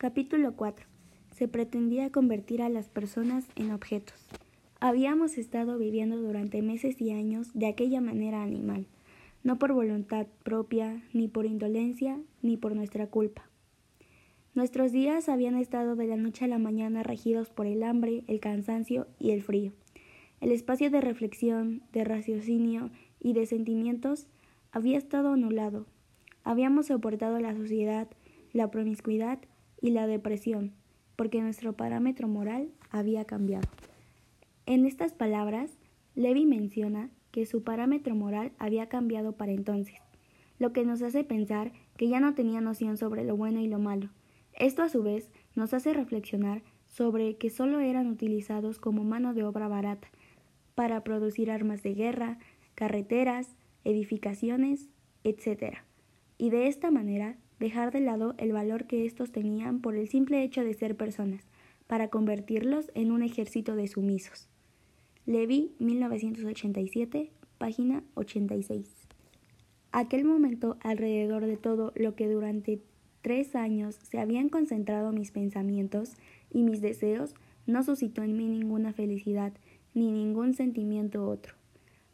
Capítulo 4. Se pretendía convertir a las personas en objetos. Habíamos estado viviendo durante meses y años de aquella manera animal, no por voluntad propia, ni por indolencia, ni por nuestra culpa. Nuestros días habían estado de la noche a la mañana regidos por el hambre, el cansancio y el frío. El espacio de reflexión, de raciocinio y de sentimientos había estado anulado. Habíamos soportado la sociedad, la promiscuidad y la depresión, porque nuestro parámetro moral había cambiado. En estas palabras, Levi menciona que su parámetro moral había cambiado para entonces, lo que nos hace pensar que ya no tenía noción sobre lo bueno y lo malo, esto a su vez nos hace reflexionar sobre que solo eran utilizados como mano de obra barata para producir armas de guerra, carreteras, edificaciones, etc. Y de esta manera dejar de lado el valor que estos tenían por el simple hecho de ser personas, para convertirlos en un ejército de sumisos. Levi, 1987, página 86. Aquel momento alrededor de todo lo que durante tres años se habían concentrado mis pensamientos y mis deseos no suscitó en mí ninguna felicidad ni ningún sentimiento otro.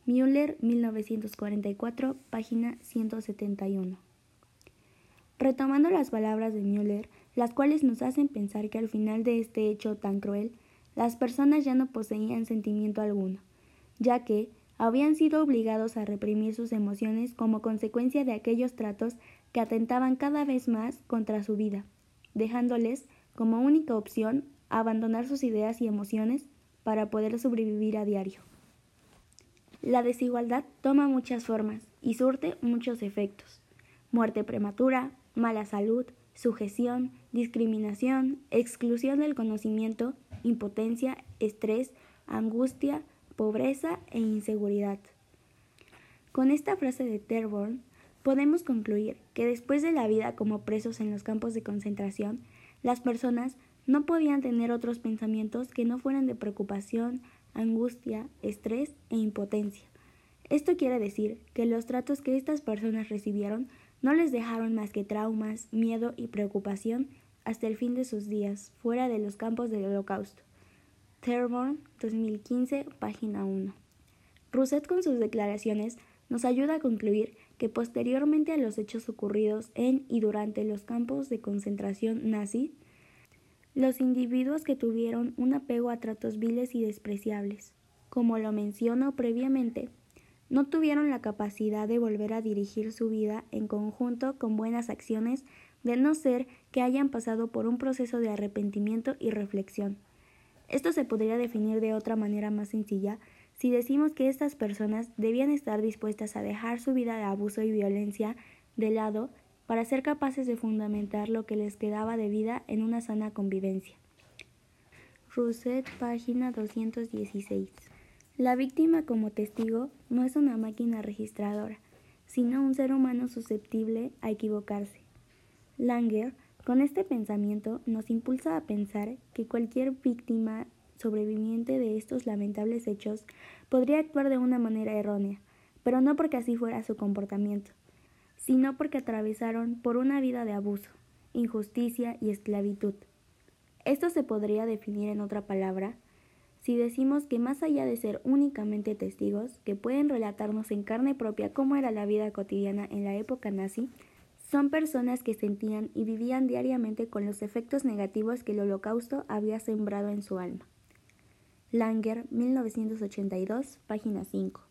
Müller, 1944, página 171. Retomando las palabras de Müller, las cuales nos hacen pensar que al final de este hecho tan cruel, las personas ya no poseían sentimiento alguno, ya que habían sido obligados a reprimir sus emociones como consecuencia de aquellos tratos que atentaban cada vez más contra su vida, dejándoles como única opción abandonar sus ideas y emociones para poder sobrevivir a diario. La desigualdad toma muchas formas y surte muchos efectos. Muerte prematura, mala salud, sujeción, discriminación, exclusión del conocimiento, impotencia, estrés, angustia, pobreza e inseguridad. Con esta frase de Terborn podemos concluir que después de la vida como presos en los campos de concentración, las personas no podían tener otros pensamientos que no fueran de preocupación, angustia, estrés e impotencia. Esto quiere decir que los tratos que estas personas recibieron no les dejaron más que traumas, miedo y preocupación hasta el fin de sus días, fuera de los campos del holocausto. Terborn, 2015, página 1. Rousset con sus declaraciones nos ayuda a concluir que posteriormente a los hechos ocurridos en y durante los campos de concentración nazi, los individuos que tuvieron un apego a tratos viles y despreciables, como lo menciono previamente, no tuvieron la capacidad de volver a dirigir su vida en conjunto con buenas acciones de no ser que hayan pasado por un proceso de arrepentimiento y reflexión. Esto se podría definir de otra manera más sencilla si decimos que estas personas debían estar dispuestas a dejar su vida de abuso y violencia de lado para ser capaces de fundamentar lo que les quedaba de vida en una sana convivencia. Rousset, página 216. La víctima como testigo no es una máquina registradora, sino un ser humano susceptible a equivocarse. Langer, con este pensamiento, nos impulsa a pensar que cualquier víctima sobreviviente de estos lamentables hechos podría actuar de una manera errónea, pero no porque así fuera su comportamiento, sino porque atravesaron por una vida de abuso, injusticia y esclavitud. Esto se podría definir en otra palabra si decimos que más allá de ser únicamente testigos que pueden relatarnos en carne propia cómo era la vida cotidiana en la época nazi, son personas que sentían y vivían diariamente con los efectos negativos que el holocausto había sembrado en su alma. Langer, 1982, página 5.